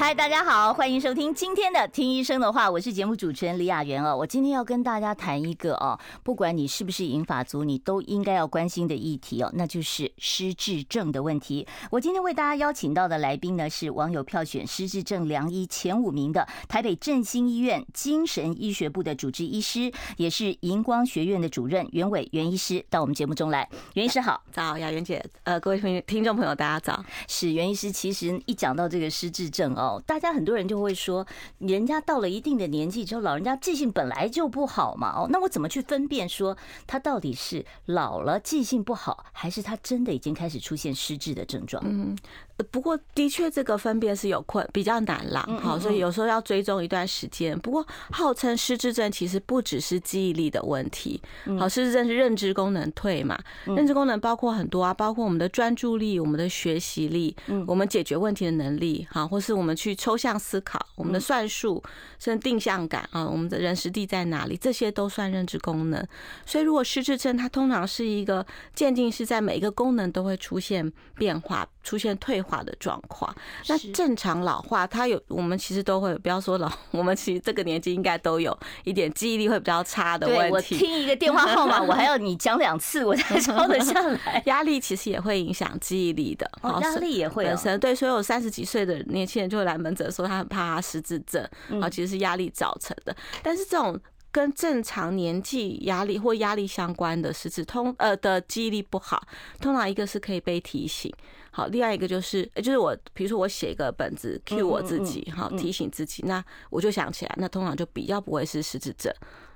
嗨，大家好，欢迎收听今天的《听医生的话》，我是节目主持人李雅媛哦。我今天要跟大家谈一个哦，不管你是不是银发族，你都应该要关心的议题哦，那就是失智症的问题。我今天为大家邀请到的来宾呢，是网友票选失智症良医前五名的台北振兴医院精神医学部的主治医师，也是荧光学院的主任袁伟袁医师到我们节目中来。袁医师好，早，雅媛姐，呃，各位听听众朋友，大家早。是袁医师，其实一讲到这个失智症哦。大家很多人就会说，人家到了一定的年纪之后，老人家记性本来就不好嘛。哦，那我怎么去分辨说他到底是老了记性不好，还是他真的已经开始出现失智的症状？嗯。不过，的确这个分辨是有困，比较难啦。好，所以有时候要追踪一段时间。不过，号称失智症其实不只是记忆力的问题。好，失智症是认知功能退嘛？认知功能包括很多啊，包括我们的专注力、我们的学习力、我们解决问题的能力，好，或是我们去抽象思考、我们的算术，甚至定向感啊，我们的人实地在哪里，这些都算认知功能。所以，如果失智症，它通常是一个渐进是在每一个功能都会出现变化。出现退化的状况，那正常老化，它有我们其实都会，不要说老，我们其实这个年纪应该都有一点记忆力会比较差的问题。对，我听一个电话号码，我还要你讲两次，我才抄得下来。压力其实也会影响记忆力的，压力也会本身对所有三十几岁的年轻人就会来门诊说他很怕他失智症，啊，其实是压力造成的。但是这种。跟正常年纪压力或压力相关的失智通呃的记忆力不好，通常一个是可以被提醒，好，另外一个就是就是我比如说我写一个本子 cue 我自己，好，提醒自己，那我就想起来，那通常就比较不会是失智症。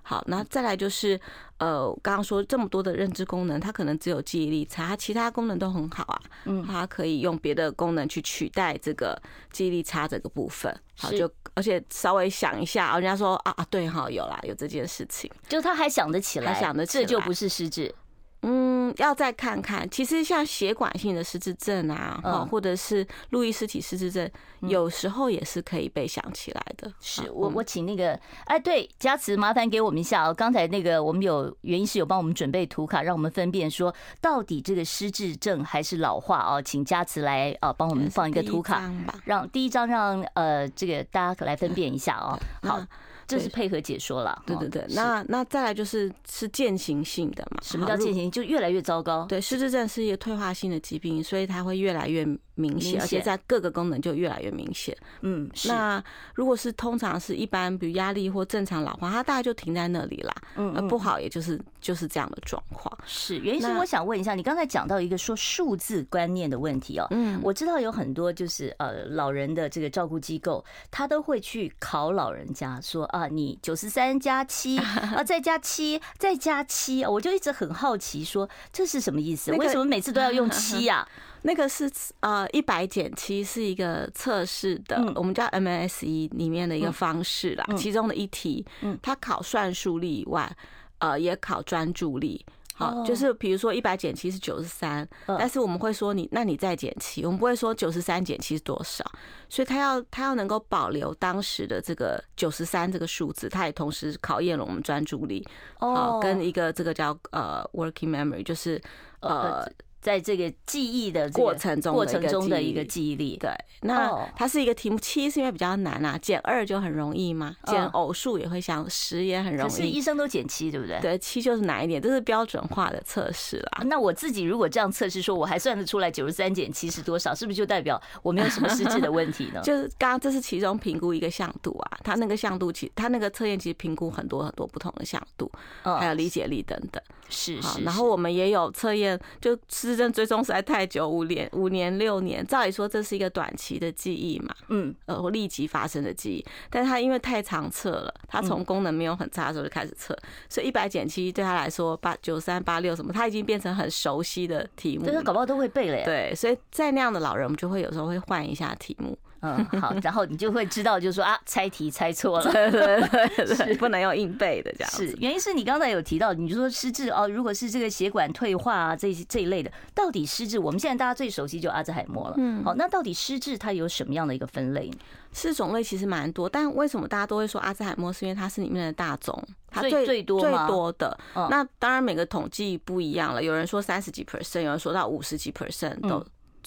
好，那再来就是，呃，刚刚说这么多的认知功能，它可能只有记忆力差，它其他功能都很好啊。嗯，它可以用别的功能去取代这个记忆力差这个部分。好，就而且稍微想一下，人家说啊啊，对哈，有啦，有这件事情，就他还想得起来，还想得起来，这就不是失智。嗯，要再看看。其实像血管性的失智症啊，哈，或者是路易斯体失智症，有时候也是可以被想起来的。是我，我请那个，哎，对，佳慈，麻烦给我们一下哦。刚才那个我们有原因是有帮我们准备图卡，让我们分辨说到底这个失智症还是老化哦。请佳慈来啊，帮我们放一个图卡，让第一张让呃这个大家来分辨一下哦。好。这是配合解说了，对对对。那那再来就是是渐行性的嘛？什么叫渐行？就越来越糟糕。对，失智症是一个退化性的疾病，所以它会越来越明显，而且在各个功能就越来越明显。嗯，那如果是通常是一般，比如压力或正常老化，它大概就停在那里啦。嗯，不好，也就是就是这样的状况。是，袁医生，我想问一下，你刚才讲到一个说数字观念的问题哦。嗯，我知道有很多就是呃老人的这个照顾机构，他都会去考老人家说。啊，你九十三加七啊，再加七，再加七，我就一直很好奇，说这是什么意思？为什么每次都要用七呀？那个是呃一百减七是一个测试的，我们叫 MSE 里面的一个方式啦，其中的一题，嗯它考算术力以外，呃，也考专注力。好，就是比如说一百减七是九十三，但是我们会说你，那你再减七，我们不会说九十三减七是多少，所以他要他要能够保留当时的这个九十三这个数字，他也同时考验了我们专注力，哦，跟一个这个叫呃 working memory，就是呃。在这个记忆的过程中，过程中的一个记忆力。对，那它是一个题目，七是因为比较难啊，减二就很容易嘛，减偶数也会想十也很容易。可是医生都减七，对不对？对，七就是难一点，这是标准化的测试啦。那我自己如果这样测试，说我还算得出来九十三减七是多少，是不是就代表我没有什么失智的问题呢？就是刚刚这是其中评估一个向度啊，它那个向度其它那个测验其实评估很多很多不同的向度，还有理解力等等。是是。然后我们也有测验，就是。失智追踪实在太久，五年、五年、六年，照理说这是一个短期的记忆嘛，嗯，呃，或立即发生的记忆，但他因为太长测了，他从功能没有很差的时候就开始测，所以一百减七对他来说，八九三八六什么，他已经变成很熟悉的题目，对，他搞不好都会背了。对，所以在那样的老人，我们就会有时候会换一下题目。嗯，好，然后你就会知道，就是说啊，猜题猜错了，对对对，是不能用硬背的这样。是，原因是你刚才有提到，你就说失智哦，如果是这个血管退化啊，这这一类的，到底失智，我们现在大家最熟悉就阿兹海默了。嗯，好，那到底失智它有什么样的一个分类？是种类其实蛮多，但为什么大家都会说阿兹海默？是因为它是里面的大种，它最最多最多的。那当然每个统计不一样了，有人说三十几 percent，有人说到五十几 percent 都。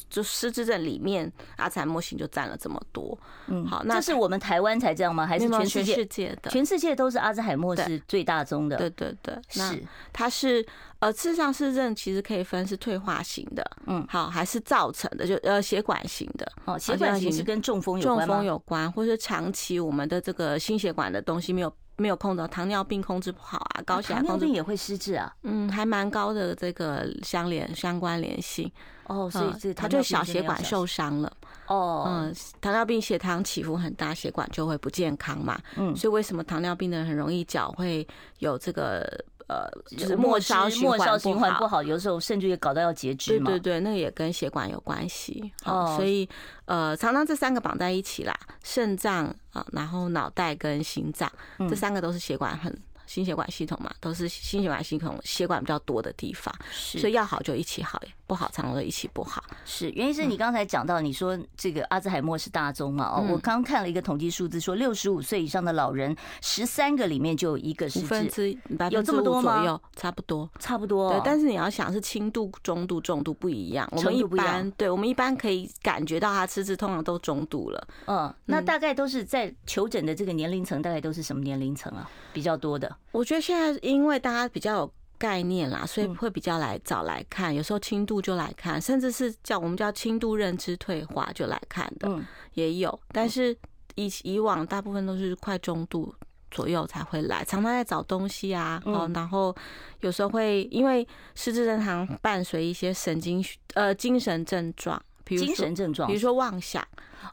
就失智症里面，阿兹海默型就占了这么多。嗯，好，那这是我们台湾才这样吗？还是全世界的？全世界都是阿兹海默是最大宗的。对对对，是它是呃，事实上失智症其实可以分是退化型的，嗯，好，还是造成的，就呃血管型的。哦，血管型是跟中风有关中风有关，或是长期我们的这个心血管的东西没有。没有控制，糖尿病控制不好啊，高血压控制，糖尿病也会失智啊，嗯，还蛮高的这个相连相关联性哦，所以这它就小血管受伤了。哦，嗯，糖尿病血糖起伏很大，血管就会不健康嘛，嗯，所以为什么糖尿病的人很容易脚会有这个？呃，就是末梢末梢循环不好，有时候甚至也搞到要截肢嘛。对对对，那个也跟血管有关系。哦，所以呃，常常这三个绑在一起啦，肾脏啊，然后脑袋跟心脏，这三个都是血管很。心血管系统嘛，都是心血管系统血管比较多的地方，是，所以要好就一起好，不好常常都一起不好。是，原因是你刚才讲到，你说这个阿兹海默是大宗嘛？哦，我刚看了一个统计数字，说六十五岁以上的老人，十三个里面就有一个是。五分之有这么多吗？差不多，差不多。对，但是你要想是轻度、中度、重度不一样。我们一般，对我们一般可以感觉到他吃吃，通常都中度了。嗯，那大概都是在求诊的这个年龄层，大概都是什么年龄层啊？比较多的。我觉得现在因为大家比较有概念啦，所以会比较来早来看，有时候轻度就来看，甚至是叫我们叫轻度认知退化就来看的，也有。但是以以往大部分都是快中度左右才会来，常常在找东西啊，哦，然后有时候会因为失智症常伴随一些神经呃精神症状，比如精神症状，比如说妄想。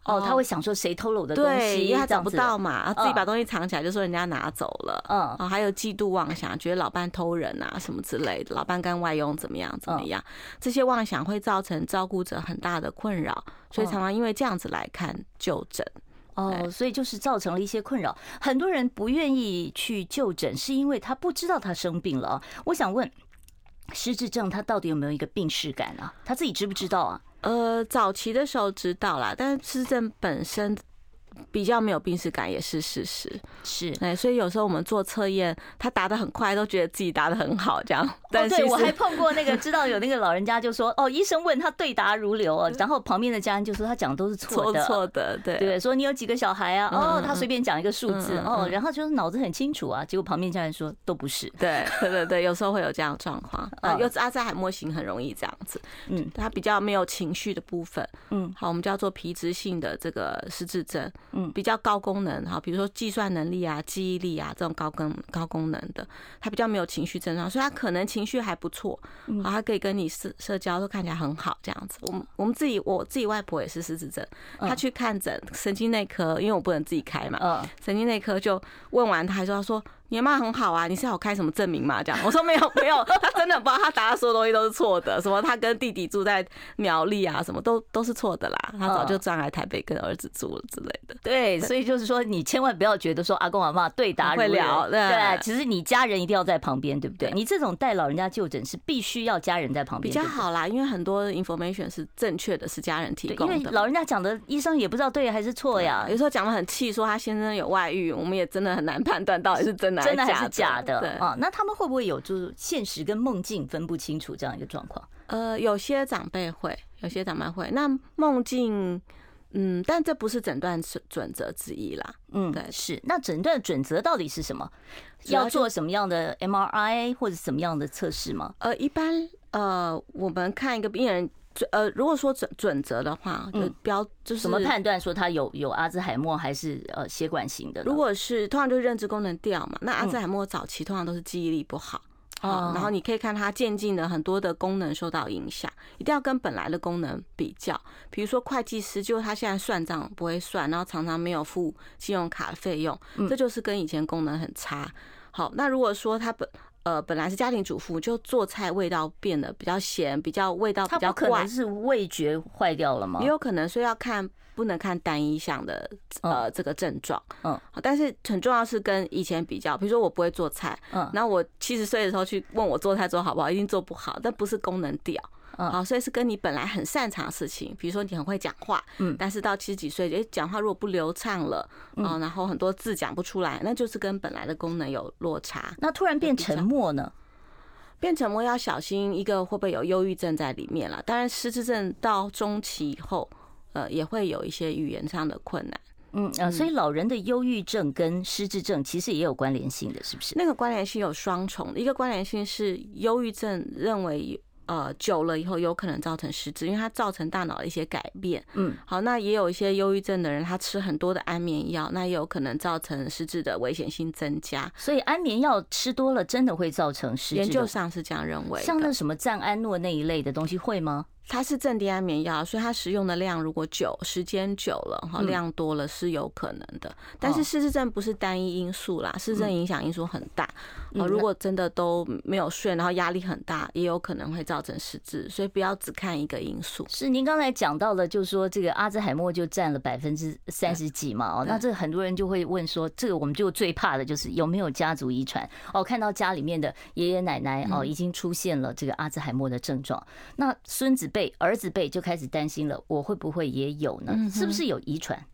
哦，他会想说谁偷了我的东西，因为他找不到嘛，自己把东西藏起来，就说人家拿走了。嗯，啊，还有嫉妒妄想，觉得老伴偷人啊什么之类的，老伴跟外佣怎么样怎么样，这些妄想会造成照顾者很大的困扰，所以常常因为这样子来看就诊。哦，所以就是造成了一些困扰，很多人不愿意去就诊，是因为他不知道他生病了。我想问，失智症他到底有没有一个病识感啊？他自己知不知道啊？呃，早期的时候知道啦，但是市政本身。比较没有病史感也是事实，是哎，所以有时候我们做测验，他答的很快，都觉得自己答的很好，这样。哦，对，我还碰过那个，知道有那个老人家就说，哦，医生问他对答如流哦，然后旁边的家人就说他讲的都是错的，错的，对对，说你有几个小孩啊？哦，他随便讲一个数字哦，然后就是脑子很清楚啊，结果旁边家人说都不是，对对对对，有时候会有这样状况啊，有阿兹海默型很容易这样子，嗯，他比较没有情绪的部分，嗯，好，我们叫做皮质性的这个失智症。嗯，比较高功能哈，比如说计算能力啊、记忆力啊这种高功高功能的，他比较没有情绪症状，所以他可能情绪还不错，啊，他可以跟你社社交都看起来很好这样子。我们我们自己我自己外婆也是失智症，她去看诊神经内科，因为我不能自己开嘛，嗯，神经内科就问完他还说他说。你妈很好啊，你是要我开什么证明嘛？这样我说没有 没有，他真的不知道，他答的所有东西都是错的，什么他跟弟弟住在苗栗啊，什么都都是错的啦。他早就转来台北跟儿子住了之类的。对，所以就是说，你千万不要觉得说阿公阿妈对答如流，对，其实你家人一定要在旁边，对不对？你这种带老人家就诊是必须要家人在旁边比较好啦，因为很多 information 是正确的，是家人提供的。因为老人家讲的，医生也不知道对还是错呀。有时候讲的很气，说他先生有外遇，我们也真的很难判断到底是真的真的还是假的。的啊，那他们会不会有就是现实跟梦境分不清楚这样一个状况？呃，有些长辈会，有些长辈会。那梦境，嗯，但这不是诊断准准则之一啦。嗯，对，是。那诊断准则到底是什么？要做什么样的 MRI 或者什么样的测试吗？呃，一般呃，我们看一个病人。呃，如果说准准则的话，就标就是怎么判断说他有有阿兹海默还是呃血管型的？如果是通常就是认知功能掉嘛，那阿兹海默早期通常都是记忆力不好啊，然后你可以看他渐进的很多的功能受到影响，一定要跟本来的功能比较。比如说会计师，就他现在算账不会算，然后常常没有付信用卡的费用，这就是跟以前功能很差。好，那如果说他本呃，本来是家庭主妇，就做菜味道变得比较咸，比较味道比较怪，可能是味觉坏掉了吗？也有可能，所以要看不能看单一项的呃这个症状，嗯，但是很重要是跟以前比较，比如说我不会做菜，嗯，那我七十岁的时候去问我做菜做好不好，一定做不好，但不是功能掉。好，所以是跟你本来很擅长的事情，比如说你很会讲话，嗯，但是到七十几岁，诶，讲话如果不流畅了，嗯，然后很多字讲不出来，那就是跟本来的功能有落差。那突然变沉默呢？变沉默要小心，一个会不会有忧郁症在里面了？当然，失智症到中期以后，呃，也会有一些语言上的困难。嗯呃，所以老人的忧郁症跟失智症其实也有关联性的，是不是？那个关联性有双重的，一个关联性是忧郁症认为。呃，久了以后有可能造成失智，因为它造成大脑的一些改变。嗯，好，那也有一些忧郁症的人，他吃很多的安眠药，那也有可能造成失智的危险性增加。所以安眠药吃多了，真的会造成失智？研究上是这样认为。像那什么赞安诺那一类的东西会吗？它是镇定安眠药，所以它使用的量如果久，时间久了哈，量多了是有可能的。但是失智症不是单一因素啦，失智症影响因素很大。哦，如果真的都没有睡，然后压力很大，也有可能会造成失智。所以不要只看一个因素。是您刚才讲到了，就是说这个阿兹海默就占了百分之三十几嘛？哦，那这很多人就会问说，这个我们就最怕的就是有没有家族遗传？哦，看到家里面的爷爷奶奶哦已经出现了这个阿兹海默的症状，那孙子辈、儿子辈就开始担心了，我会不会也有呢？是不是有遗传？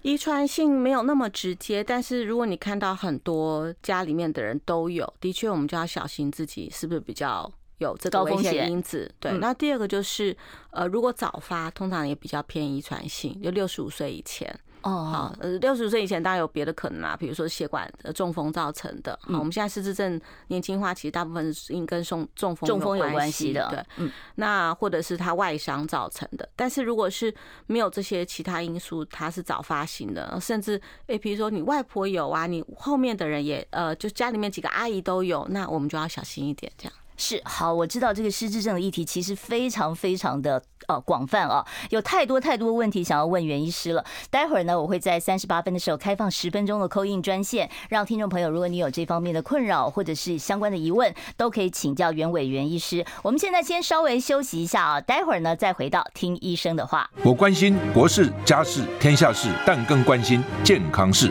遗传性没有那么直接，但是如果你看到很多家里面的人都有，的确我们就要小心自己是不是比较有这个危险因子。对，那第二个就是，呃，如果早发，通常也比较偏遗传性，就六十五岁以前。哦，好，呃，六十岁以前当然有别的可能啊，比如说血管中风造成的。好，我们现在失智症年轻化，其实大部分是因跟中中风中风有关系的。对，嗯，那或者是他外伤造成的。但是如果是没有这些其他因素，它是早发型的，甚至诶，比如说你外婆有啊，你后面的人也呃，就家里面几个阿姨都有，那我们就要小心一点，这样。是好，我知道这个失智症的议题其实非常非常的呃广泛啊，有太多太多问题想要问袁医师了。待会儿呢，我会在三十八分的时候开放十分钟的扣印专线，让听众朋友，如果你有这方面的困扰或者是相关的疑问，都可以请教袁伟袁医师。我们现在先稍微休息一下啊，待会儿呢再回到听医生的话。我关心国事、家事、天下事，但更关心健康事。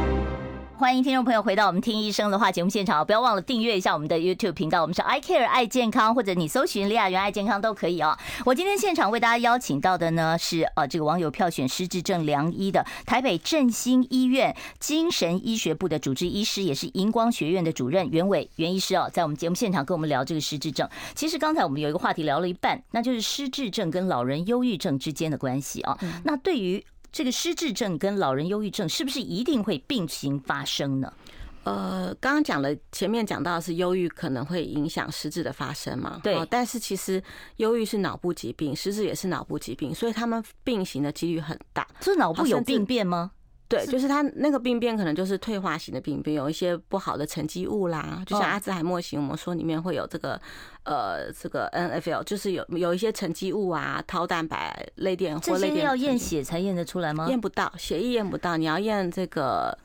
欢迎听众朋友回到我们听医生的话节目现场，不要忘了订阅一下我们的 YouTube 频道，我们是 I Care 爱健康，或者你搜寻李雅媛爱健康都可以哦。我今天现场为大家邀请到的呢是呃这个网友票选失智症良医的台北振兴医院精神医学部的主治医师，也是荧光学院的主任袁伟袁医师哦，在我们节目现场跟我们聊这个失智症。其实刚才我们有一个话题聊了一半，那就是失智症跟老人忧郁症之间的关系啊。那对于这个失智症跟老人忧郁症是不是一定会并行发生呢？呃，刚刚讲了，前面讲到的是忧郁可能会影响失智的发生嘛？对。但是其实忧郁是脑部疾病，失智也是脑部疾病，所以他们并行的几率很大。这脑部有病变吗？对，就是他那个病变可能就是退化型的病变，有一些不好的沉积物啦，就像阿兹海默型，我们说里面会有这个呃这个 NFL，就是有有一些沉积物啊，套蛋白、类电或类电。要验血才验得出来吗？验不到，血液验不到，你要验这个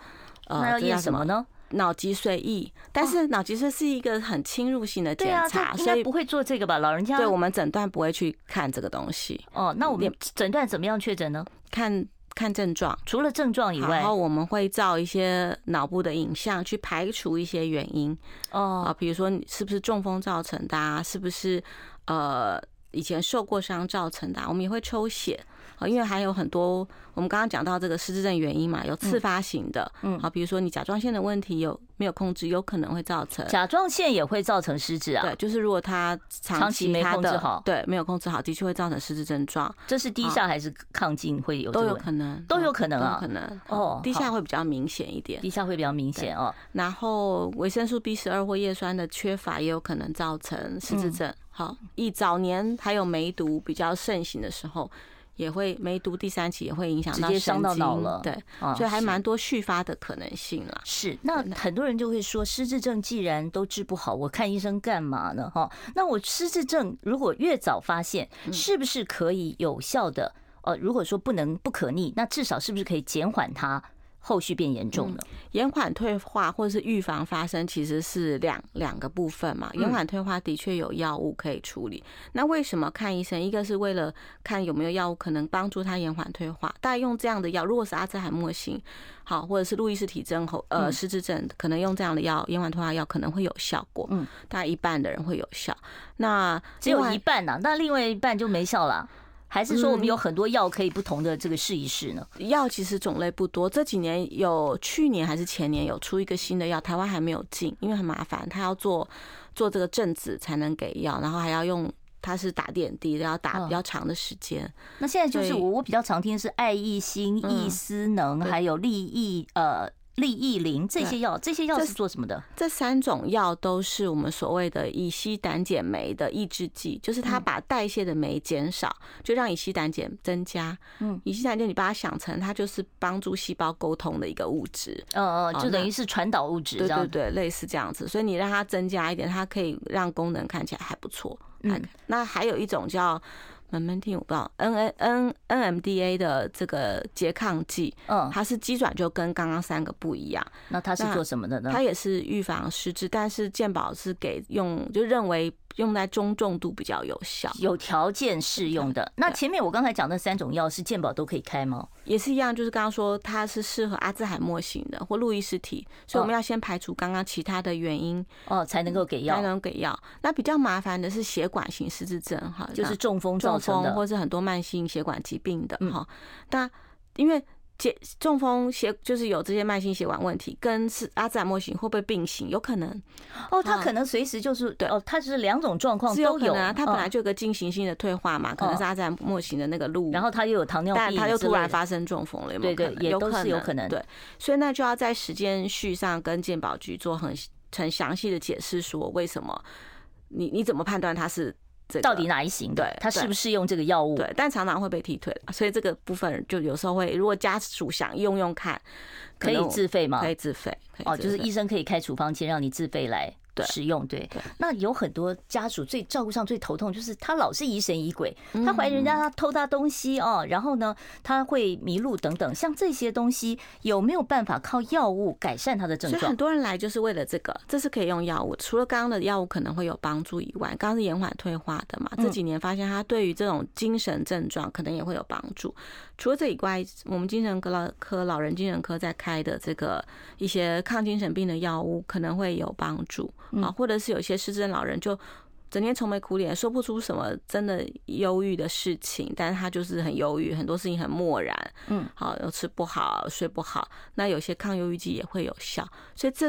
呃，那要验什么呢？脑脊髓液，但是脑脊髓是一个很侵入性的检查，所以不会做这个吧？老人家对我们诊断不会去看这个东西。哦，那我们诊断怎么样确诊呢？看。看症状，除了症状以外，然后我们会照一些脑部的影像去排除一些原因。哦，啊，比如说你是不是中风造成的啊？是不是呃以前受过伤造成的啊？我们也会抽血。啊，因为还有很多，我们刚刚讲到这个失智症原因嘛，有次发型的，嗯，好，比如说你甲状腺的问题有没有控制，有可能会造成甲状腺也会造成失智啊。对，就是如果他长期没控制好，对，没有控制好，的确会造成失智症状。这是低下还是亢进会有？都有可能，都有可能啊，可能哦。低下会比较明显一点，低下会比较明显哦。然后维生素 B 十二或叶酸的缺乏也有可能造成失智症。好，以早年还有梅毒比较盛行的时候。也会梅毒第三期也会影响到伤到脑了，对，所以还蛮多续发的可能性啦。是，那很多人就会说，失智症既然都治不好，我看医生干嘛呢？哈，那我失智症如果越早发现，是不是可以有效的？呃，如果说不能不可逆，那至少是不是可以减缓它？后续变严重了，延缓退化或者是预防发生，其实是两两个部分嘛。延缓退化的确有药物可以处理。那为什么看医生？一个是为了看有没有药物可能帮助他延缓退化。大概用这样的药，如果是阿兹海默型，好，或者是路易斯体症后呃失智症，可能用这样的药延缓退化药可能会有效果。嗯，大概一半的人会有效。那只有一半呐，那另外一半就没效了。还是说我们有很多药可以不同的这个试一试呢？药其实种类不多，这几年有去年还是前年有出一个新的药，台湾还没有进，因为很麻烦，他要做做这个证子才能给药，然后还要用它是打点滴，然后打比较长的时间。那现在就是我我比较常听的是爱益心、益思能，还有利益呃。利益灵这些药，这些药是做什么的？这三种药都是我们所谓的乙烯胆碱酶的抑制剂，就是它把代谢的酶减少，就让乙烯胆碱增加。嗯，乙烯胆碱你把它想成它就是帮助细胞沟通的一个物质。嗯嗯，就等于是传导物质。对对对，类似这样子。所以你让它增加一点，它可以让功能看起来还不错。嗯，那还有一种叫。慢慢听，我不知道 N N N N M D A 的这个拮抗剂，嗯，它是机转就跟刚刚三个不一样。那它是做什么的呢？它也是预防失智，但是健保是给用，就认为。用在中重度比较有效，有条件适用的。那前面我刚才讲的三种药是健保都可以开吗？也是一样，就是刚刚说它是适合阿兹海默型的或路易斯体，所以我们要先排除刚刚其他的原因哦，才能够给药，才能给药。那比较麻烦的是血管型失智症哈，就是中风造成的，或是很多慢性血管疾病的哈。那因为解中风血就是有这些慢性血管问题，跟是阿兹海默型会不会并行？有可能哦，他可能随时就是对哦，他是两种状况都有啊。他本来就有个进行性的退化嘛，可能是阿兹海默型的那个路，然后他又有糖尿病，但他又突然发生中风了，有没有可能？也都是有可能。对，所以那就要在时间序上跟健保局做很很详细的解释，说为什么你你怎么判断他是。到底哪一型？对，他适不适用这个药物？对，但常常会被踢退，所以这个部分就有时候会，如果家属想用用看，可以自费吗？可以自费。哦，就是医生可以开处方签让你自费来。使用对，那有很多家属最照顾上最头痛，就是他老是疑神疑鬼，他怀疑人家他偷他东西哦，然后呢他会迷路等等，像这些东西有没有办法靠药物改善他的症状？所以很多人来就是为了这个，这是可以用药物。除了刚刚的药物可能会有帮助以外，刚刚是延缓退化的嘛，这几年发现他对于这种精神症状可能也会有帮助。除了这以外，我们精神科老科老人精神科在开的这个一些抗精神病的药物可能会有帮助。啊，或者是有些失智症老人就整天愁眉苦脸，说不出什么真的忧郁的事情，但是他就是很忧郁，很多事情很漠然，嗯，好，又吃不好，睡不好，那有些抗忧郁剂也会有效，所以这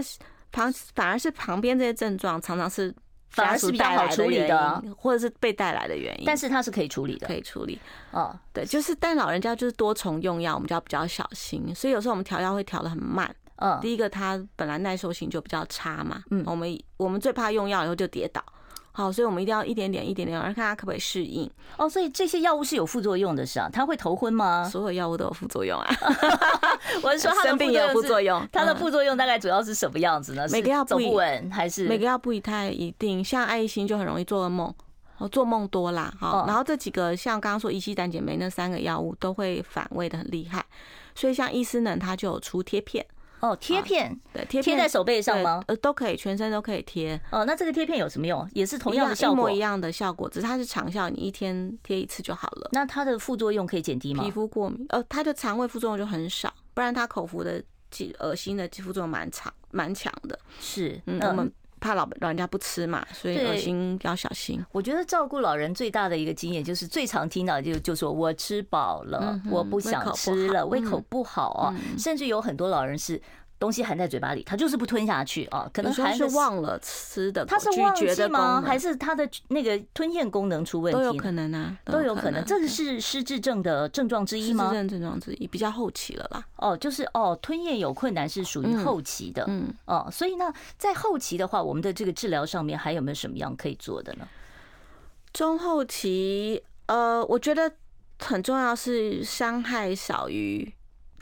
旁反而是旁边这些症状常常是反而是比较好处理的，或者是被带来的原因，但是它是可以处理的，可以处理，哦，对，就是但老人家就是多重用药，我们就要比较小心，所以有时候我们调药会调的很慢。嗯，第一个它本来耐受性就比较差嘛，嗯，我们我们最怕用药以后就跌倒，好，所以我们一定要一点点一点点，看它可不可以适应。哦，所以这些药物是有副作用的，是啊，它会头昏吗？所有药物都有副作用啊，我是说它的生病也有副作用，它的副作用大概主要是什么样子呢？每个药走不稳还是？每个药不一太一定，像爱益新就很容易做噩梦，哦，做梦多啦，好，然后这几个像刚刚说乙烯胆碱酶那三个药物都会反胃的很厉害，所以像益思能它就有出贴片。哦，贴片，对，贴贴在手背上吗？呃，都可以，全身都可以贴。哦，那这个贴片有什么用？也是同样的效果，一模一样的效果，只是它是长效，你一天贴一次就好了。那它的副作用可以减低吗？皮肤过敏，呃，它的肠胃副作用就很少，不然它口服的几恶心的副作用蛮长蛮强的。是，嗯，我们。怕老老人家不吃嘛，所以恶心要小心。我觉得照顾老人最大的一个经验就是最常听到就就说我吃饱了，我不想吃了，胃口不好啊，甚至有很多老人是。东西含在嘴巴里，他就是不吞下去啊，可能还是忘了吃的，他是忘记吗？还是他的那个吞咽功能出问题？都有可能啊，都有可能。这个是失智症的症状之一吗？失智症症状之一，比较后期了啦。哦，就是哦，吞咽有困难是属于后期的，嗯，哦，所以呢，在后期的话，我们的这个治疗上面还有没有什么样可以做的呢？中后期，呃，我觉得。很重要是伤害少于。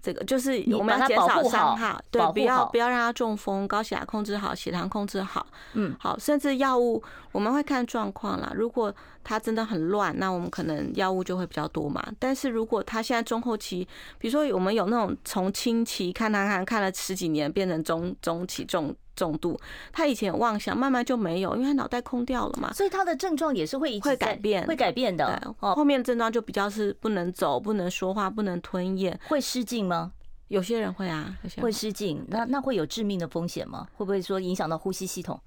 这个就是我们要减少伤害，对，不要不要让他中风，高血压控制好，血糖控制好，嗯，好，甚至药物我们会看状况啦。如果他真的很乱，那我们可能药物就会比较多嘛。但是如果他现在中后期，比如说我们有那种从轻期看他看看了十几年，变成中中期重。重度，他以前有妄想，慢慢就没有，因为他脑袋空掉了嘛，所以他的症状也是会一直会改变，会改变的。哦后面的症状就比较是不能走、不能说话、不能吞咽，会失禁吗？有些人会啊，有些人会失禁，那那会有致命的风险吗？会不会说影响到呼吸系统？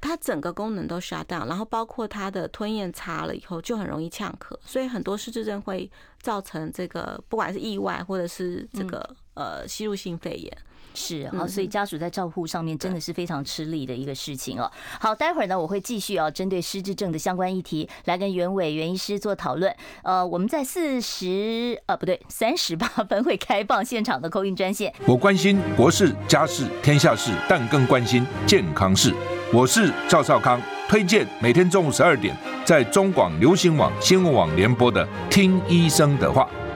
他整个功能都 shut down，然后包括他的吞咽差了以后，就很容易呛咳，所以很多失智症会造成这个，不管是意外或者是这个呃吸入性肺炎。是好，所以家属在照护上面真的是非常吃力的一个事情哦。好，待会儿呢，我会继续啊，针对失智症的相关议题来跟袁伟袁医师做讨论。呃，我们在四十呃不对三十八分会开放现场的 call in 专线。我关心国事家事天下事，但更关心健康事。我是赵少康，推荐每天中午十二点在中广流行网新闻网联播的《听医生的话》。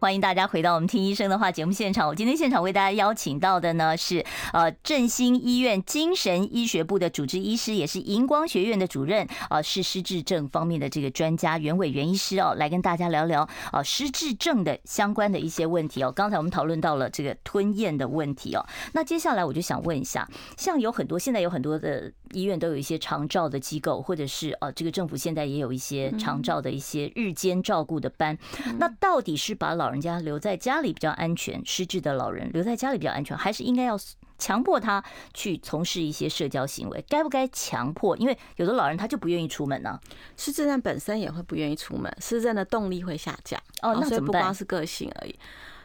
欢迎大家回到我们听医生的话节目现场。我今天现场为大家邀请到的呢是呃振兴医院精神医学部的主治医师，也是荧光学院的主任啊，是失智症方面的这个专家袁伟袁医师哦，来跟大家聊聊啊失智症的相关的一些问题哦。刚才我们讨论到了这个吞咽的问题哦，那接下来我就想问一下，像有很多现在有很多的医院都有一些长照的机构，或者是呃这个政府现在也有一些长照的一些日间照顾的班，那到底是把老老人家留在家里比较安全，失智的老人留在家里比较安全，还是应该要强迫他去从事一些社交行为？该不该强迫？因为有的老人他就不愿意出门呢、啊。失智症本身也会不愿意出门，失智症的动力会下降。哦，那怎么办？不光是个性而已。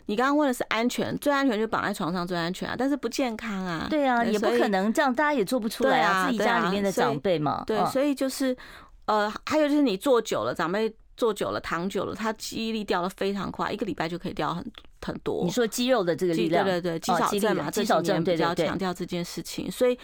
你刚刚问的是安全，最安全就绑在床上最安全啊，但是不健康啊。对啊，也不可能这样，大家也做不出来啊。自己家里面的长辈嘛，对，所以就是呃，还有就是你坐久了，长辈。坐久了，躺久了，他记忆力掉的非常快，一个礼拜就可以掉很很多。你说肌肉的这个力量，对对对，肌少症嘛，肌少症比较强调这件事情，所以。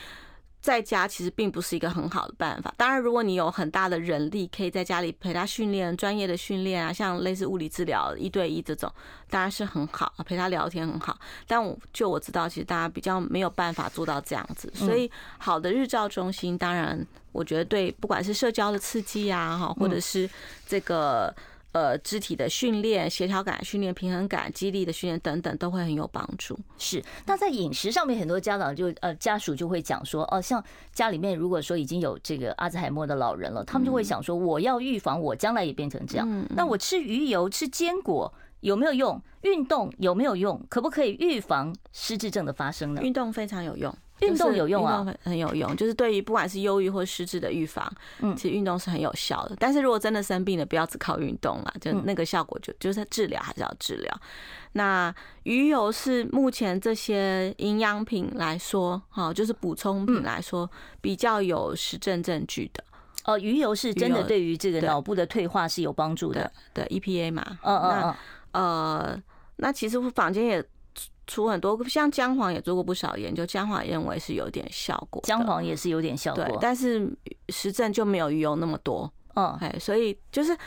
在家其实并不是一个很好的办法。当然，如果你有很大的人力，可以在家里陪他训练专业的训练啊，像类似物理治疗一对一这种，当然是很好，陪他聊天很好。但我就我知道，其实大家比较没有办法做到这样子。所以，好的日照中心，当然我觉得对，不管是社交的刺激啊，哈，或者是这个。呃，肢体的训练、协调感训练、平衡感、肌力的训练等等，都会很有帮助。是，那在饮食上面，很多家长就呃家属就会讲说，哦，像家里面如果说已经有这个阿兹海默的老人了，他们就会想说，我要预防我将来也变成这样。那我吃鱼油、吃坚果有没有用？运动有没有用？可不可以预防失智症的发生呢？运动非常有用。运动有用啊，运动很有用，就是对于不管是忧郁或失智的预防，嗯，其实运动是很有效的。但是如果真的生病了，不要只靠运动了，就那个效果就就是治疗还是要治疗。那鱼油是目前这些营养品来说，哈，就是补充品来说比较有实证证据的。哦，鱼油是真的对于这个脑部的退化是有帮助的，对 EPA 嘛。嗯嗯嗯。呃，那其实坊间也。出很多，像姜黄也做过不少研究，姜黄也认为是有点效果，姜黄也是有点效果，对，但是实证就没有鱼油那么多，嗯，哎，所以就是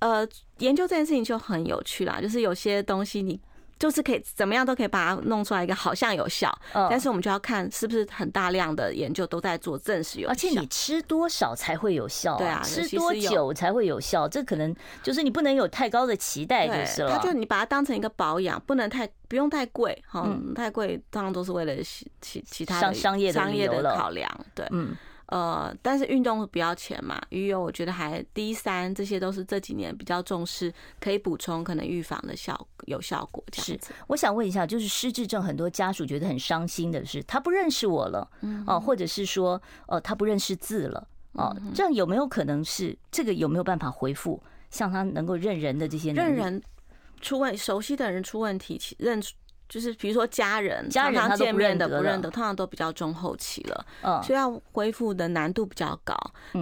呃，研究这件事情就很有趣啦，就是有些东西你。就是可以怎么样都可以把它弄出来一个好像有效，但是我们就要看是不是很大量的研究都在做证实有效，而且你吃多少才会有效？对啊，吃多久才会有效？这可能就是你不能有太高的期待就是了。它就你把它当成一个保养，不能太不用太贵哈，太贵当然都是为了其其其他的商业商业的考量，对，嗯。呃，但是运动不要钱嘛，鱼油我觉得还 D 三，这些都是这几年比较重视，可以补充可能预防的效有效果。这样子，我想问一下，就是失智症很多家属觉得很伤心的是，他不认识我了，嗯哦，或者是说，呃，他不认识字了，哦，这样有没有可能是这个有没有办法回复，像他能够认人的这些？认人出问熟悉的人出问题，认。就是比如说家人，家人他见面的不认得，通常都比较中后期了，嗯，所以要恢复的难度比较高。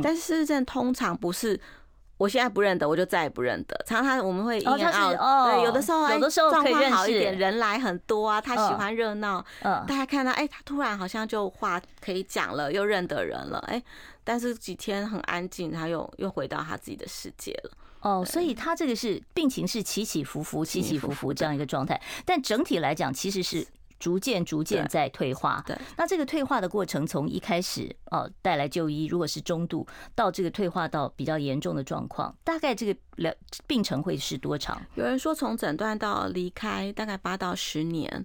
但是失智症通常不是我现在不认得，我就再也不认得。常常我们会 and out，哦，对，有的时候有的时候状况，好一点，人来很多啊，他喜欢热闹，嗯，大家看到，哎，他突然好像就话可以讲了，又认得人了，哎，但是几天很安静，他又又回到他自己的世界了。哦，所以他这个是病情是起起伏伏、起起伏伏这样一个状态，但整体来讲其实是。逐渐逐渐在退化，对。那这个退化的过程，从一开始哦带来就医，如果是中度，到这个退化到比较严重的状况，大概这个疗病程会是多长？有人说从诊断到离开大概八到十年，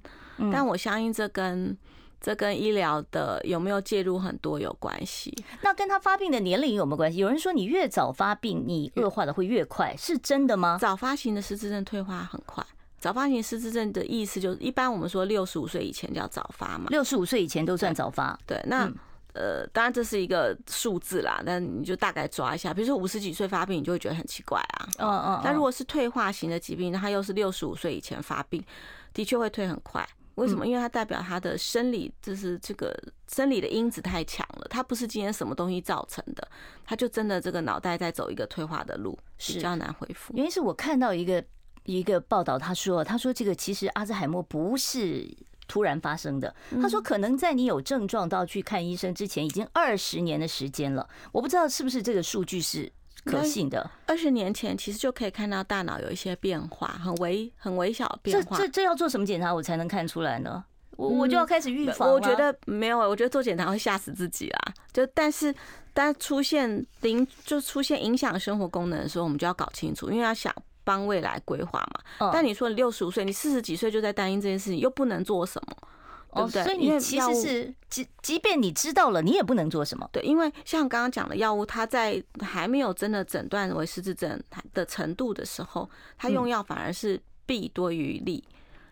但我相信这跟这跟医疗的有没有介入很多有关系。那跟他发病的年龄有没有关系？有人说你越早发病，你恶化的会越快，是真的吗？早发型的失智症退化很快。早发型失智症的意思就是，一般我们说六十五岁以前叫早发嘛，六十五岁以前都算早发。对，那呃，当然这是一个数字啦，但你就大概抓一下，比如说五十几岁发病，你就会觉得很奇怪啊。嗯嗯。那如果是退化型的疾病，那它又是六十五岁以前发病，的确会退很快。为什么？因为它代表它的生理就是这个生理的因子太强了，它不是今天什么东西造成的，它就真的这个脑袋在走一个退化的路，比较难恢复。原因是我看到一个。一个报道，他说：“他说这个其实阿兹海默不是突然发生的。他说可能在你有症状到去看医生之前，已经二十年的时间了。我不知道是不是这个数据是可信的。二十年前其实就可以看到大脑有一些变化，很微很微小的变化。这这这要做什么检查我才能看出来呢？我我就要开始预防。我觉得没有，我觉得做检查会吓死自己啦。就但是当出现零就出现影响生活功能的时候，我们就要搞清楚，因为要想。”帮未来规划嘛，但你说你六十五岁，你四十几岁就在担心这件事情，又不能做什么，对不对？所以你其实是即即便你知道了，你也不能做什么。对，因为像刚刚讲的药物，它在还没有真的诊断为失智症的程度的时候，它用药反而是弊多于利，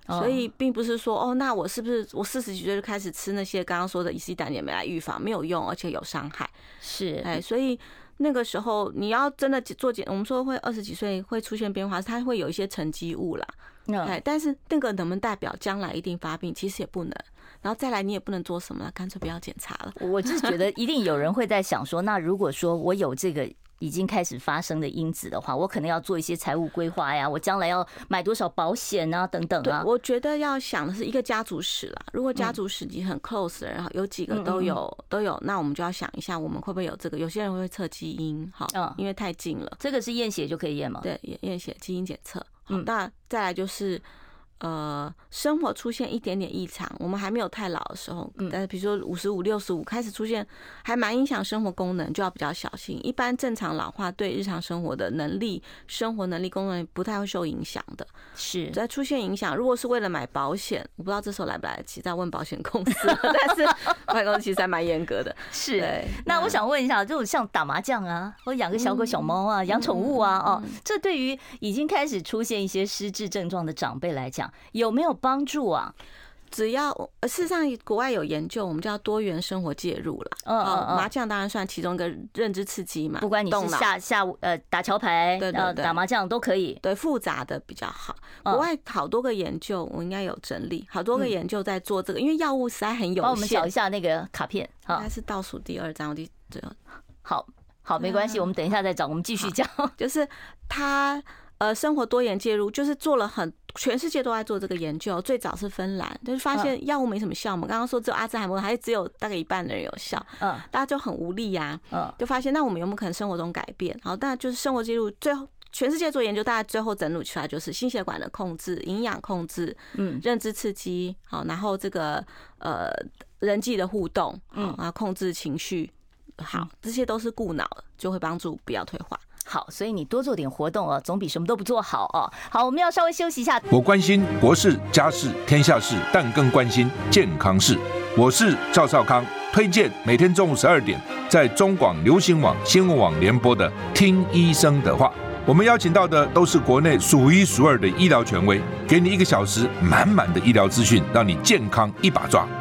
所以并不是说哦，那我是不是我四十几岁就开始吃那些刚刚说的乙烯胆碱酶来预防，没有用，而且有伤害。是，哎，所以。那个时候你要真的做检，我们说会二十几岁会出现变化，它会有一些沉积物啦。哎，但是那个能不能代表将来一定发病？其实也不能。然后再来，你也不能做什么了，干脆不要检查了。我就是觉得一定有人会在想说，那如果说我有这个。已经开始发生的因子的话，我可能要做一些财务规划呀，我将来要买多少保险啊，等等啊。对，我觉得要想的是一个家族史啦。如果家族史你很 close 的，然后有几个都有都有，那我们就要想一下，我们会不会有这个？有些人会测基因，好，因为太近了。这个是验血就可以验吗？对，验验血基因检测。好，那再来就是。呃，生活出现一点点异常，我们还没有太老的时候，但是比如说五十五、六十五开始出现，还蛮影响生活功能，就要比较小心。一般正常老化对日常生活的能力、生活能力、功能不太会受影响的。是在出现影响，如果是为了买保险，我不知道这时候来不来得及再问保险公司，但是保险公司其实还蛮严格的。是，那我想问一下，就像打麻将啊，或养个小狗、小猫啊，养宠物啊，哦，这对于已经开始出现一些失智症状的长辈来讲，有没有帮助啊？只要事实上，国外有研究，我们叫多元生活介入了。嗯嗯，麻将当然算其中一个认知刺激嘛。不管你是下下午呃打桥牌，对对对，打麻将都可以。对，复杂的比较好。国外好多个研究，我应该有整理，好多个研究在做这个，因为药物实在很有限。帮我们找一下那个卡片，应该是倒数第二张，我第最后。好好，没关系，我们等一下再找，我们继续讲。就是他。呃，生活多元介入就是做了很，全世界都在做这个研究。最早是芬兰，就是发现药物没什么效嘛。刚刚说只有阿兹海默，还是只有大概一半的人有效。嗯，大家就很无力呀。嗯，就发现那我们有没有可能生活中改变？好，但就是生活介入，最后全世界做研究，大家最后整理出来就是心血管的控制、营养控制、嗯，认知刺激，好，然后这个呃人际的互动，嗯，然后控制情绪，好，这些都是固脑，就会帮助不要退化。好，所以你多做点活动哦，总比什么都不做好哦。好，我们要稍微休息一下。我关心国事、家事、天下事，但更关心健康事。我是赵少康，推荐每天中午十二点在中广流行网、新闻网联播的《听医生的话》。我们邀请到的都是国内数一数二的医疗权威，给你一个小时满满的医疗资讯，让你健康一把抓。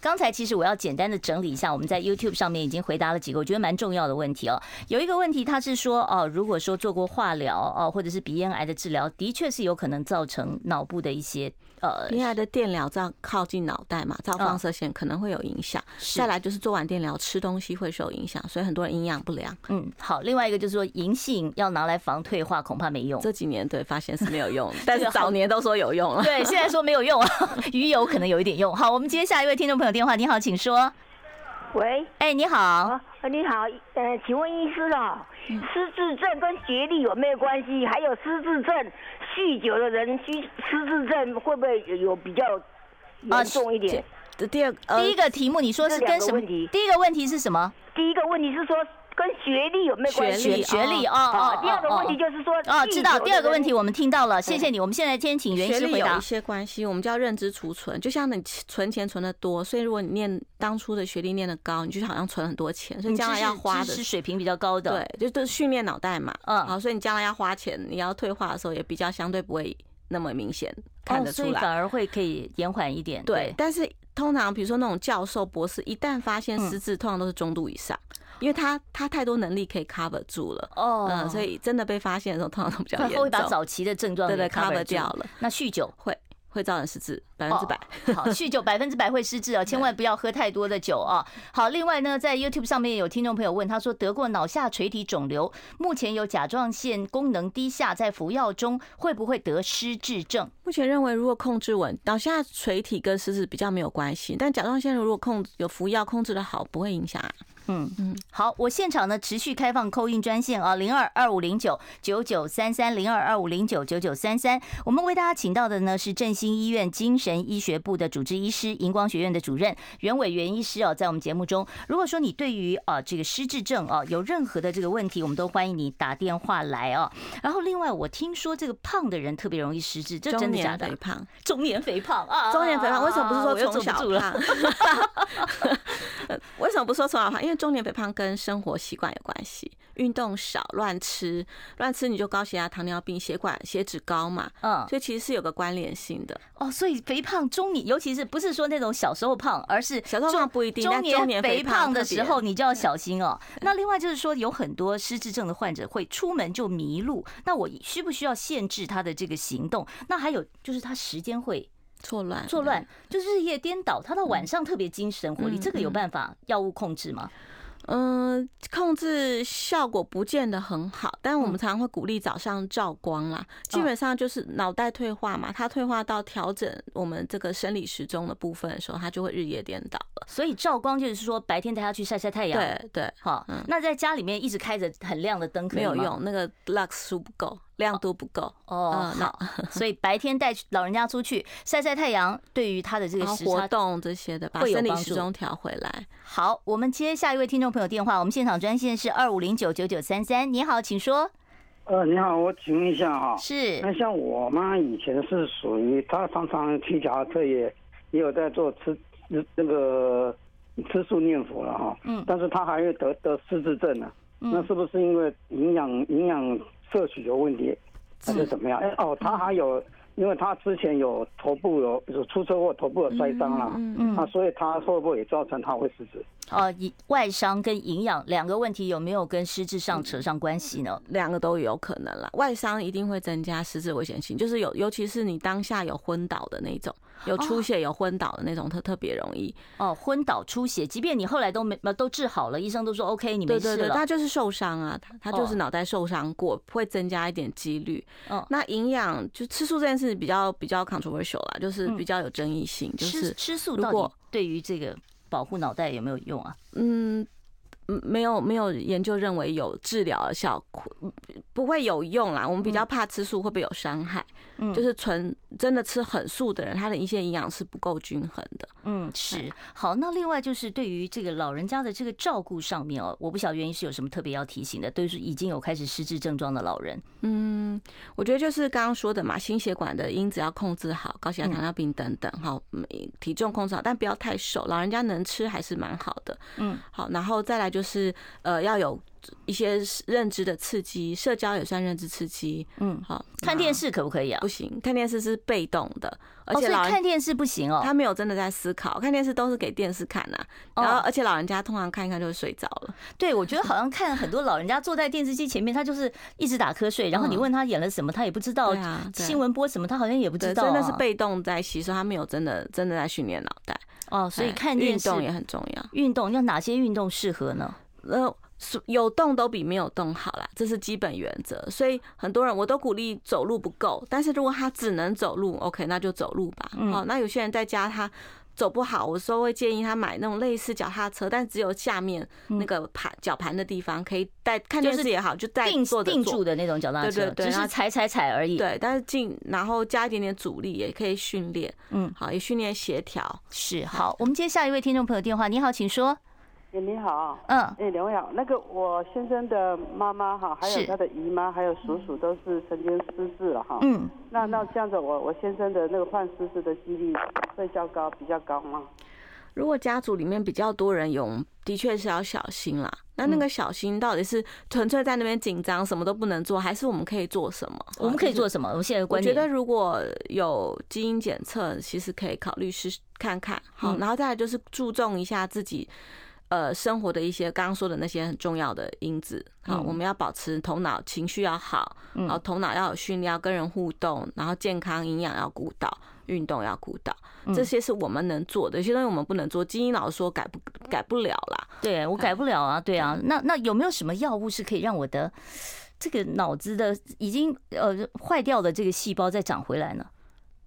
刚才其实我要简单的整理一下，我们在 YouTube 上面已经回答了几个我觉得蛮重要的问题哦。有一个问题，他是说哦，如果说做过化疗哦，或者是鼻咽癌的治疗，的确是有可能造成脑部的一些。呃，鼻咽癌的电疗照靠近脑袋嘛，照放射线可能会有影响。再来就是做完电疗吃东西会受影响，所以很多人营养不良。嗯，好，另外一个就是说银杏要拿来防退化，恐怕没用。这几年对发现是没有用，但是早年都说有用了。对，现在说没有用啊，鱼油可能有一点用。好，我们接下一位听众朋友电话，你好，请说。喂，哎，你好，啊，你好，呃，请问医师哦，失智症跟学历有没有关系？还有失智症酗酒的人，失失智症会不会有比较严重一点？第二，第一个题目你说是跟什么？第一个问题是什么？第一个问题是说。跟学历有没有关系？学学历哦哦。第二个问题就是说哦，知道。第二个问题我们听到了，谢谢你。我们现在先请袁医师回答。有一些关系，我们叫认知储存。就像你存钱存的多，所以如果你念当初的学历念的高，你就好像存很多钱，所以将来要花的是水平比较高的。对，就都训练脑袋嘛。嗯。好，所以你将来要花钱，你要退化的时候也比较相对不会那么明显看得出来，所以反而会可以延缓一点。对，但是通常比如说那种教授、博士，一旦发现失智，通常都是中度以上。因为他他太多能力可以 cover 住了哦，嗯，所以真的被发现的时候，通常都比较严重。他会把早期的症状对对 cover 掉了。那酗酒会会造成失智，百分之百。好，酗酒百分之百会失智哦，千万不要喝太多的酒啊。好，另外呢，在 YouTube 上面有听众朋友问，他说得过脑下垂体肿瘤，目前有甲状腺功能低下，在服药中，会不会得失智症？目前认为，如果控制稳，脑下垂体跟失智比较没有关系，但甲状腺如果控有服药控制的好，不会影响。嗯嗯，好，我现场呢持续开放 call in 专线啊，零二二五零九九九三三零二二五零九九九三三。我们为大家请到的呢是振兴医院精神医学部的主治医师，荧光学院的主任袁伟元医师哦，在我们节目中，如果说你对于啊这个失智症啊有任何的这个问题，我们都欢迎你打电话来哦。然后另外，我听说这个胖的人特别容易失智，这真的假的？中年肥胖，中年肥胖啊，中年肥胖，为什么不是说从小胖？为什么不说从小胖？因为中年肥胖跟生活习惯有关系，运动少、乱吃、乱吃你就高血压、糖尿病、血管血脂高嘛。嗯，所以其实是有个关联性的。哦，所以肥胖中年，尤其是不是说那种小时候胖，而是小时候胖不一定，中年肥胖的时候你就要小心哦。那另外就是说，有很多失智症的患者会出门就迷路，那我需不需要限制他的这个行动？那还有就是他时间会。错乱，错乱，就是日夜颠倒。他到晚上特别精神活力，这个有办法药物控制吗？嗯，控制效果不见得很好，但我们常常会鼓励早上照光啦。基本上就是脑袋退化嘛，它退化到调整我们这个生理时钟的部分的时候，它就会日夜颠倒了。所以照光就是说白天带他去晒晒太阳。对对，好。那在家里面一直开着很亮的灯可？没有用，那个 lux 数不够。亮度不够哦，好，所以白天带老人家出去晒晒太阳，对于他的这个活动这些的，把生理时钟调回来。好，我们接下一位听众朋友电话，我们现场专线是二五零九九九三三。你好，请说。呃，你好，我请问一下哈，是那像我妈以前是属于，她常常骑脚踏车也也有在做吃那个吃素念佛了哈，嗯，但是她还是得得失智症呢，那是不是因为营养营养？摄取有问题还是怎么样？哎哦，他还有，因为他之前有头部有有出车祸，头部有摔伤了，嗯嗯，啊，所以他会不会也造成他会失智？哦，外伤跟营养两个问题有没有跟失智上扯上关系呢？两个都有可能啦。外伤一定会增加失智危险性，就是有，尤其是你当下有昏倒的那种。有出血、有昏倒的那种，特特别容易哦。昏倒、出血，即便你后来都没都治好了，医生都说 OK，你没事了。对对对，他就是受伤啊，他他就是脑袋受伤过，会增加一点几率。哦，那营养就吃素这件事比较比较 controversial 啦，就是比较有争议性。就是吃素到底对于这个保护脑袋有没有用啊？嗯。没有没有研究认为有治疗的效果，不会有用啦。我们比较怕吃素会不会有伤害？嗯，就是纯真的吃很素的人，他的一些营养是不够均衡的。嗯，是。好，那另外就是对于这个老人家的这个照顾上面哦，我不晓得原因是有什么特别要提醒的，对于已经有开始失智症状的老人。嗯，我觉得就是刚刚说的嘛，心血管的因子要控制好，高血压、糖尿病等等，好，体重控制好，但不要太瘦。老人家能吃还是蛮好的。嗯，好，然后再来就。就是呃要有一些认知的刺激，社交也算认知刺激。嗯，好，看电视可不可以啊？不行，看电视是被动的，而且看电视不行哦，他没有真的在思考，看电视都是给电视看呐。然后，而且老人家通常看一看就会睡着了。对，我觉得好像看很多老人家坐在电视机前面，他就是一直打瞌睡，然后你问他演了什么，他也不知道。新闻播什么，他好像也不知道。真的是被动在吸收，他没有真的真的在训练脑袋。哦，所以看电视运动也很重要。运动要哪些运动适合呢？呃，有动都比没有动好啦，这是基本原则。所以很多人我都鼓励走路不够，但是如果他只能走路，OK，那就走路吧。好，那有些人在家他走不好，我说会建议他买那种类似脚踏车，但只有下面那个盘脚盘的地方可以带看电视也好，就带定定住的那种脚踏车，对对对，只是踩踩踩而已。对，但是进然后加一点点阻力也可以训练，嗯，好，也训练协调。是好，我们接下一位听众朋友电话，你好，请说。哎，你好，嗯，哎，两位好，那个我先生的妈妈哈，还有他的姨妈，还有叔叔都是曾经失智了哈，嗯，那那这样子，我我先生的那个患失智的几率会较高，比较高吗？如果家族里面比较多人有，的确是要小心啦。那那个小心到底是纯粹在那边紧张，什么都不能做，还是我们可以做什么？我们可以做什么？我现在我觉得如果有基因检测，其实可以考虑试试看看。好，然后再来就是注重一下自己。呃，生活的一些刚刚说的那些很重要的因子，好，我们要保持头脑情绪要好，然后头脑要有训练，要跟人互动，然后健康营养要顾到，运动要顾到，这些是我们能做的。有些东西我们不能做，基因老师说改不改不了啦。对，我改不了啊，对啊。那那有没有什么药物是可以让我的这个脑子的已经呃坏掉的这个细胞再长回来呢？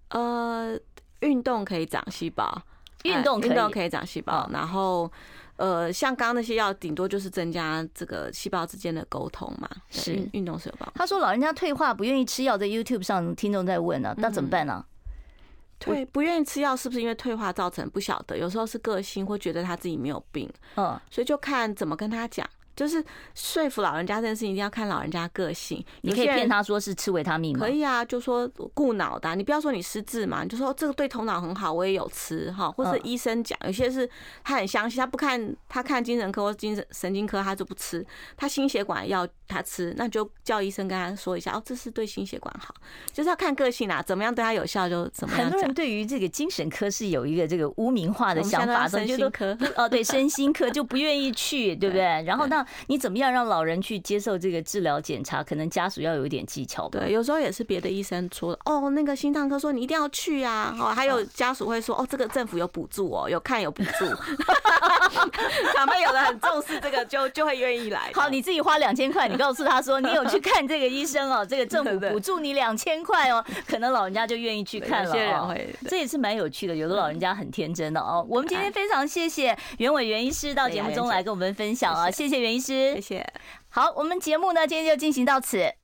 呃，运动可以长细胞，运动运动可以长细胞，然后。呃，像刚刚那些药，顶多就是增加这个细胞之间的沟通嘛。是运动是有帮助。他说老人家退化不愿意吃药，在 YouTube 上听众在问呢、啊，那怎么办呢、啊？退不愿意吃药是不是因为退化造成？不晓得，有时候是个性，会觉得他自己没有病。嗯，所以就看怎么跟他讲。就是说服老人家这件事情，一定要看老人家个性。你可以骗他说是吃维他命吗？可以啊，就说顾脑的，你不要说你失智嘛，你就说这个对头脑很好，我也有吃哈。或者医生讲，有些是他很相信，他不看他看精神科或精神神经科，他就不吃。他心血管要他吃，那就叫医生跟他说一下，哦，这是对心血管好，就是要看个性啦，怎么样对他有效就怎么样。很多人对于这个精神科是有一个这个污名化的想法，神经科哦，对，身心科就不愿意去，对不对？然后那你怎么样让老人去接受这个治疗检查，可能家属要有一点技巧。对，有时候也是别的医生说，哦，那个心脏科说你一定要去啊。哦，还有家属会说，哦，这个政府有补助哦，有看有补助。长辈有的很重视这个，就就会愿意来。好，你自己花两千块，你告诉他说你有去看这个医生哦，这个政府补助你两千块哦，可能老人家就愿意去看了。这也是蛮有趣的。有的老人家很天真的哦。我们今天非常谢谢袁伟袁医师到节目中来跟我们分享啊，谢谢袁医师，谢谢。好，我们节目呢，今天就进行到此。